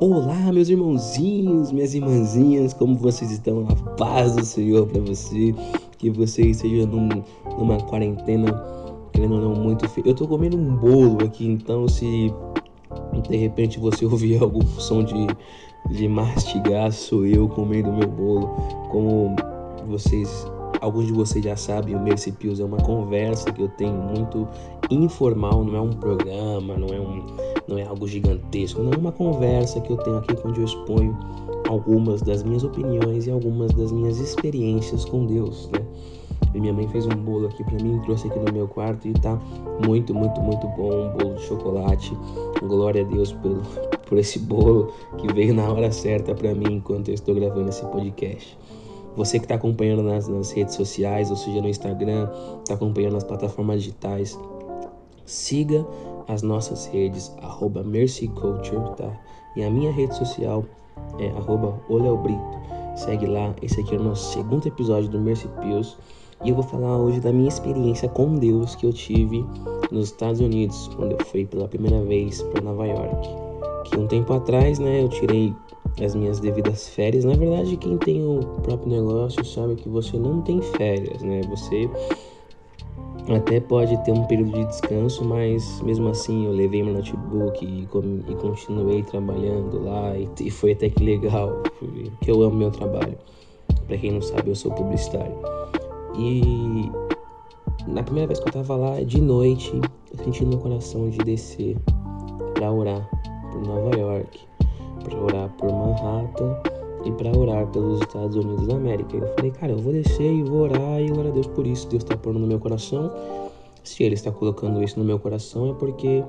Olá, meus irmãozinhos, minhas irmãzinhas, como vocês estão? A paz do Senhor para você, que você esteja num, numa quarentena, querendo ou não, muito feio. Eu tô comendo um bolo aqui, então se de repente você ouvir algum som de, de mastigar, sou eu comendo meu bolo. Como vocês, alguns de vocês já sabem, o Mercy Pills é uma conversa que eu tenho muito informal, não é um programa, não é um não é algo gigantesco, não é uma conversa que eu tenho aqui onde eu exponho algumas das minhas opiniões e algumas das minhas experiências com Deus, né? E minha mãe fez um bolo aqui para mim, trouxe aqui no meu quarto e tá muito, muito, muito bom, um bolo de chocolate. Glória a Deus por, por esse bolo que veio na hora certa para mim enquanto eu estou gravando esse podcast. Você que está acompanhando nas, nas redes sociais, ou seja, no Instagram, está acompanhando nas plataformas digitais, siga as nossas redes, arroba mercyculture, tá? E a minha rede social é arroba Brito. Segue lá, esse aqui é o nosso segundo episódio do Mercy Pills. E eu vou falar hoje da minha experiência com Deus que eu tive nos Estados Unidos, quando eu fui pela primeira vez para Nova York. Que um tempo atrás, né, eu tirei as minhas devidas férias. Na verdade, quem tem o próprio negócio sabe que você não tem férias, né? Você até pode ter um período de descanso, mas mesmo assim eu levei meu notebook e, e continuei trabalhando lá e, e, foi até que legal, porque eu amo meu trabalho. Para quem não sabe, eu sou publicitário. E na primeira vez que eu tava lá, de noite, eu senti no meu coração de descer para orar por Nova York, para orar por Manhattan e para orar pelos Estados Unidos da América. Eu falei, cara, eu vou descer e vou orar e glória a Deus por isso. Deus está pondo no meu coração. Se Ele está colocando isso no meu coração é porque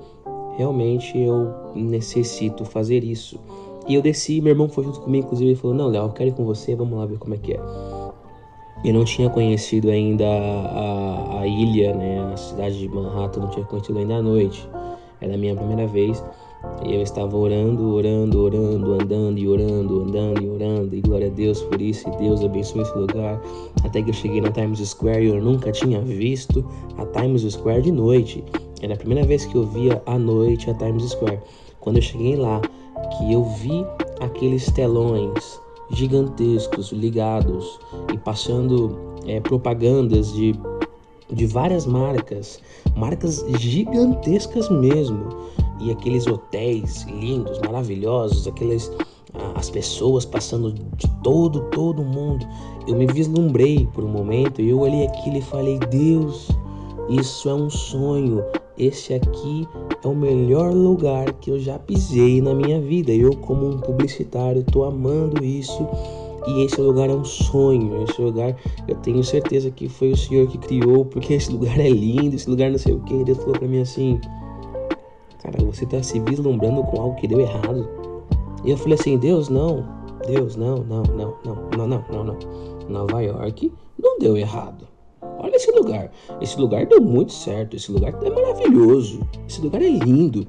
realmente eu necessito fazer isso. E eu desci, meu irmão foi junto comigo, inclusive ele falou, não, Léo, eu quero ir com você, vamos lá ver como é que é. Eu não tinha conhecido ainda a, a ilha, né, a cidade de Manhattan, não tinha conhecido ainda à noite. Era a minha primeira vez. E eu estava orando, orando, orando, andando e orando, andando e orando. E glória a Deus por isso. E Deus abençoe esse lugar. Até que eu cheguei na Times Square e eu nunca tinha visto a Times Square de noite. Era a primeira vez que eu via à noite a Times Square. Quando eu cheguei lá, que eu vi aqueles telões gigantescos ligados e passando é, propagandas de, de várias marcas, marcas gigantescas mesmo e aqueles hotéis lindos, maravilhosos, aquelas as pessoas passando de todo, todo mundo. Eu me vislumbrei por um momento e eu olhei aquilo e falei: Deus, isso é um sonho. Esse aqui é o melhor lugar que eu já pisei na minha vida. Eu, como um publicitário, estou amando isso. E esse lugar é um sonho. Esse lugar, eu tenho certeza que foi o Senhor que criou, porque esse lugar é lindo. Esse lugar não sei o que. Deus falou para mim assim: Cara, você está se vislumbrando com algo que deu errado. E eu falei assim, Deus, não. Deus, não, não, não, não, não, não, não, não. Nova York não deu errado. Olha esse lugar. Esse lugar deu muito certo. Esse lugar é maravilhoso. Esse lugar é lindo.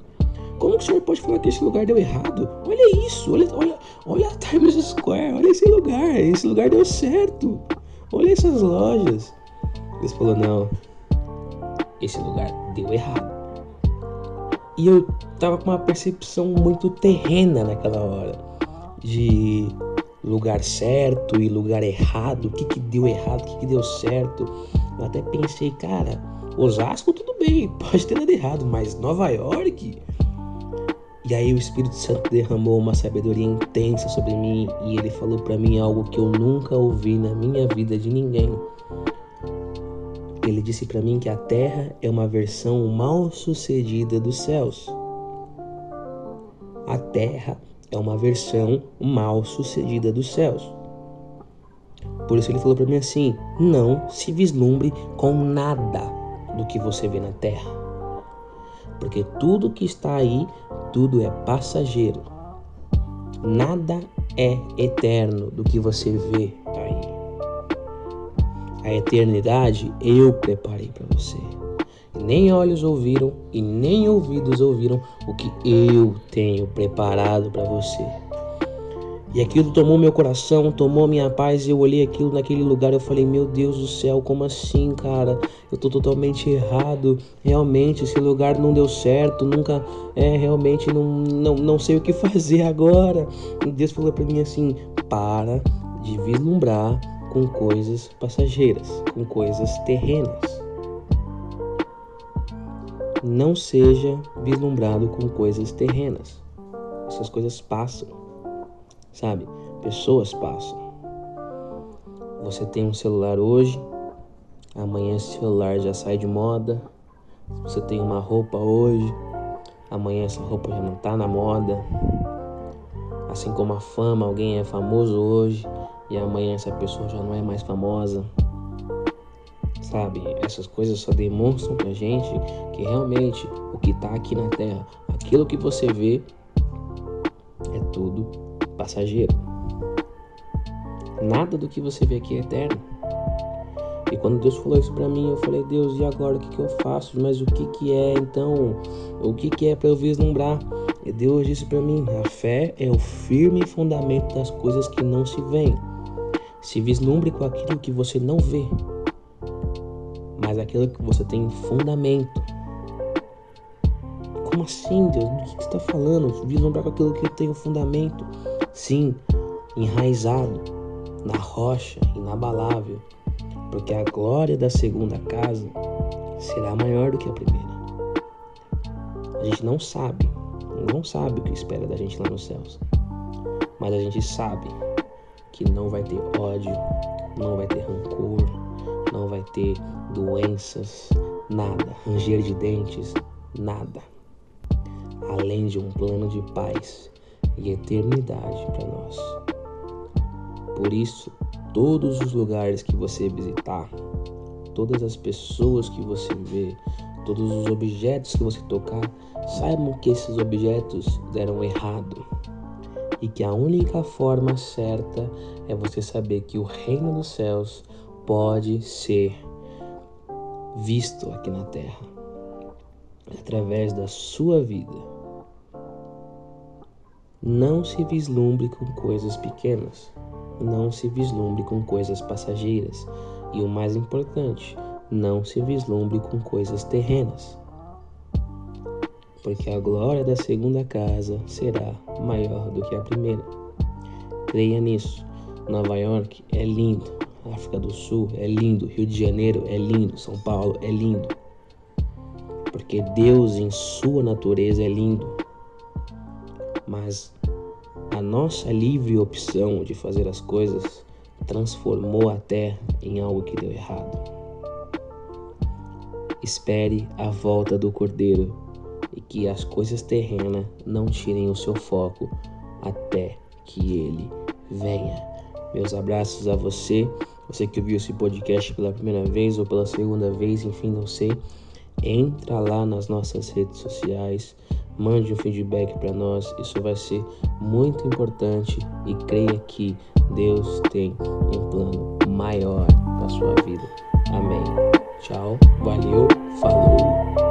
Como o senhor pode falar que esse lugar deu errado? Olha isso, olha, olha, olha a Times Square, olha esse lugar, esse lugar deu certo. Olha essas lojas. Ele falou, não, esse lugar deu errado. E eu tava com uma percepção muito terrena naquela hora de lugar certo e lugar errado, o que que deu errado, o que que deu certo. Eu até pensei, cara, Osasco tudo bem, pode ter dado errado, mas Nova York. E aí o Espírito Santo derramou uma sabedoria intensa sobre mim e ele falou para mim algo que eu nunca ouvi na minha vida de ninguém. Ele disse para mim que a terra é uma versão mal sucedida dos céus. A terra é uma versão mal sucedida dos céus. Por isso ele falou para mim assim: não se vislumbre com nada do que você vê na terra. Porque tudo que está aí, tudo é passageiro. Nada é eterno do que você vê. A eternidade eu preparei para você. Nem olhos ouviram e nem ouvidos ouviram o que eu tenho preparado para você. E aquilo tomou meu coração, tomou minha paz. E eu olhei aquilo naquele lugar. Eu falei: Meu Deus do céu, como assim, cara? Eu tô totalmente errado. Realmente, esse lugar não deu certo. Nunca, é, realmente, não, não, não sei o que fazer agora. E Deus falou para mim assim: Para de vislumbrar com coisas passageiras, com coisas terrenas. Não seja vislumbrado com coisas terrenas. Essas coisas passam sabe? Pessoas passam. Você tem um celular hoje, amanhã esse celular já sai de moda. Você tem uma roupa hoje, amanhã essa roupa já não tá na moda. Assim como a fama, alguém é famoso hoje e amanhã essa pessoa já não é mais famosa. Sabe? Essas coisas só demonstram pra gente que realmente o que tá aqui na terra, aquilo que você vê é tudo passageiro. Nada do que você vê aqui é eterno. E quando Deus falou isso para mim, eu falei, Deus, e agora o que, que eu faço? Mas o que, que é então? O que, que é para eu vislumbrar? E Deus disse para mim: a fé é o firme fundamento das coisas que não se veem. Se vislumbre com aquilo que você não vê, mas aquilo que você tem fundamento. Como assim, Deus? Do que você está falando? Vislumbrar com aquilo que eu tenho fundamento. Sim, enraizado na rocha inabalável, porque a glória da segunda casa será maior do que a primeira. A gente não sabe, não sabe o que espera da gente lá nos céus, mas a gente sabe que não vai ter ódio, não vai ter rancor, não vai ter doenças, nada, ranger de dentes, nada, além de um plano de paz e eternidade para nós. Por isso, todos os lugares que você visitar, todas as pessoas que você vê, todos os objetos que você tocar, saibam que esses objetos deram errado e que a única forma certa é você saber que o reino dos céus pode ser visto aqui na terra através da sua vida. Não se vislumbre com coisas pequenas. Não se vislumbre com coisas passageiras. E o mais importante, não se vislumbre com coisas terrenas. Porque a glória da segunda casa será maior do que a primeira. Creia nisso. Nova York é lindo. África do Sul é lindo. Rio de Janeiro é lindo. São Paulo é lindo. Porque Deus, em sua natureza, é lindo mas a nossa livre opção de fazer as coisas transformou a terra em algo que deu errado. Espere a volta do Cordeiro e que as coisas terrenas não tirem o seu foco até que ele venha. Meus abraços a você, você que ouviu esse podcast pela primeira vez ou pela segunda vez, enfim, não sei. Entra lá nas nossas redes sociais mande um feedback para nós, isso vai ser muito importante e creia que Deus tem um plano maior para sua vida. Amém. Tchau, valeu, falou.